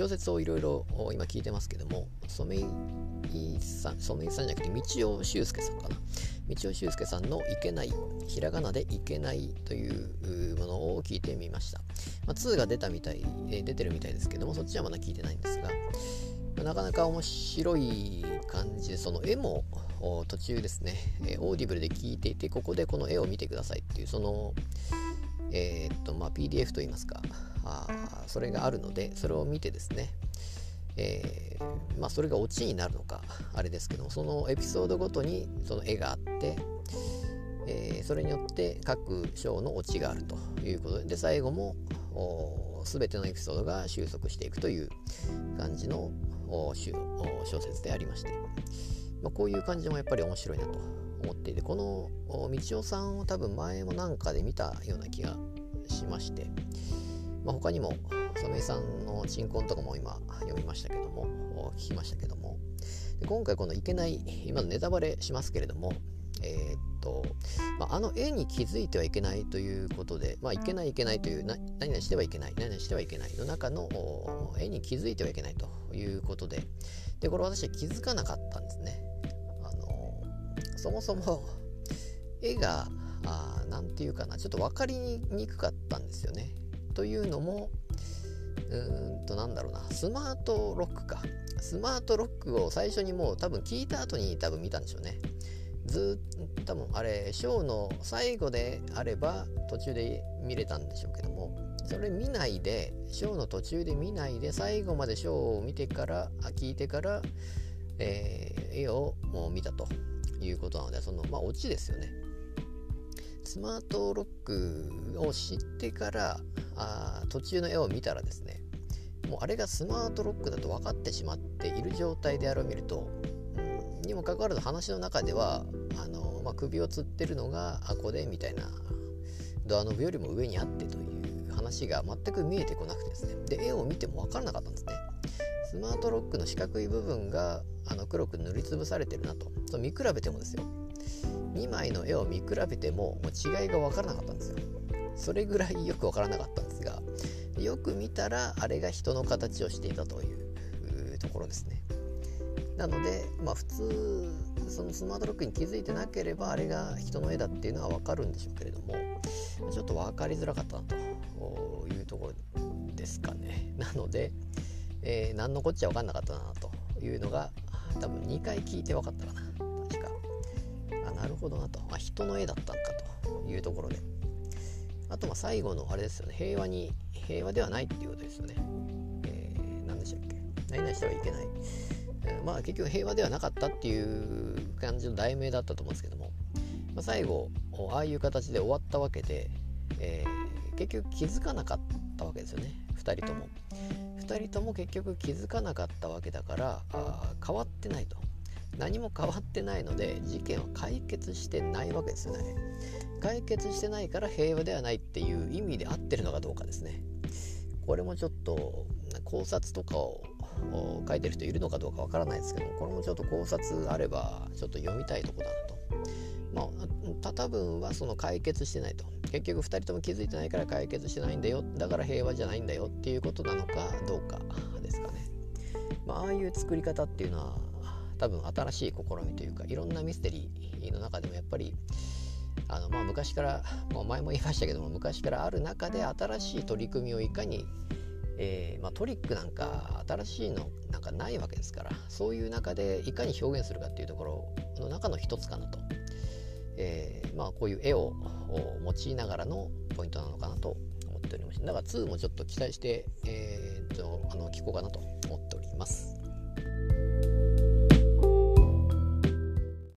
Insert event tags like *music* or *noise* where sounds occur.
小説をいろいろ今聞いてますけども染井さん染井さんじゃなくて道尾修介さんかな。道尾修介さんの「いけない」ひらがなで「いけない」というものを聞いてみました、まあ、2が出たみたい、え出てるみたいですけどもそっちはまだ聞いてないんですがなかなか面白い感じでその絵も途中ですね、え Audible で聞いていてここでこの絵を見てくださいっていうそのえー、っとまあ PDF といいますか。あそれがあるのでそれを見てですね。えー、まあ、それがオチになるのかあれですけどもそのエピソードごとにその絵があって、えー、それによって各章のオチがあるということで最後も全てのエピソードが収束していくという感じの小説でありまして、まあ、こういう感じもやっぱり面白いなと思っていてこの道夫さんを多分前もなんかで見たような気がしまして、まあ、他にも染井さんの鎮魂とかも今読みましたけども聞きましたけども今回この「いけない」今のネタバレしますけれどもえー、っと、まあ、あの絵に気づいてはいけないということで、まあ、いけないいけないという何々してはいけない何々してはいけないの中の絵に気づいてはいけないということででこれ私は気づかなかったんですね。そもそも *laughs* 絵が何て言うかなちょっと分かりにくかったんですよね。というのもうーんとなんだろうなスマートロックか。スマートロックを最初にもう多分聞いた後に多分見たんでしょうね。ずっと多分あれショーの最後であれば途中で見れたんでしょうけどもそれ見ないでショーの途中で見ないで最後までショーを見てから聞いてから、えー、絵をもう見たと。いうことなのでそのまあオチですよね。スマートロックを知ってからあ途中の絵を見たらですねもうあれがスマートロックだと分かってしまっている状態であれを見ると、うん、にもかかわらず話の中ではあの、まあ、首をつってるのがアコでみたいなドアノブよりも上にあってという話が全く見えてこなくてですね。で絵を見ても分からなかったんですね。スマートロックの四角い部分があの黒く塗りつぶされてるなと。と見比べてもですよ。2枚の絵を見比べてももう違いが分からなかったんですよ。それぐらいよく分からなかったんですがよく見たらあれが人の形をしていたというところですね。なのでまあ普通そのスマートロックに気づいてなければあれが人の絵だっていうのは分かるんでしょうけれどもちょっと分かりづらかったなというところですかね。なので、えー、何のこっちゃ分かんなかったなというのが多分2回聞いて分かったかな。確か。あなるほどなと、まあ、人の絵だったんかというところで。あとまあ最後のあれですよね。平和に平和ではないっていうことですよね、えー、何でしたっけ？何々してはいけない、えー、まあ結局平和ではなかったっていう感じの題名だったと思うんですけども、まあ、最後ああいう形で終わったわけで、えー、結局気づかなかったわけですよね。2人とも。2人とも結局気づかなかったわけだからあ変わってないと。何も変わってないので事件は解決してないわけですよね。解決してないから平和ではないっていう意味で合ってるのかどうかですね。これもちょっと考察とかを書いてる人いるのかどうかわからないですけどもこれもちょっと考察あればちょっと読みたいとこだなと。まあ多分はその解決してないと。結局2人とも気づいてないから解決してないんだよ。だから平和じゃないんだよっていうことなのかどうかですかね。まあああいう作り方っていうのは多分新しい試みというかいろんなミステリーの中でもやっぱりあのまあ昔からもう前も言いましたけども昔からある中で新しい取り組みをいかに、えー、まあ、トリックなんか新しいのなんかないわけですからそういう中でいかに表現するかっていうところの中の一つかなと、えー、まあ、こういう絵を用いながらのポイントなのかなと思っておりましてだから2もちょっと期待して、えーと、とあの聞こうかなと思っております。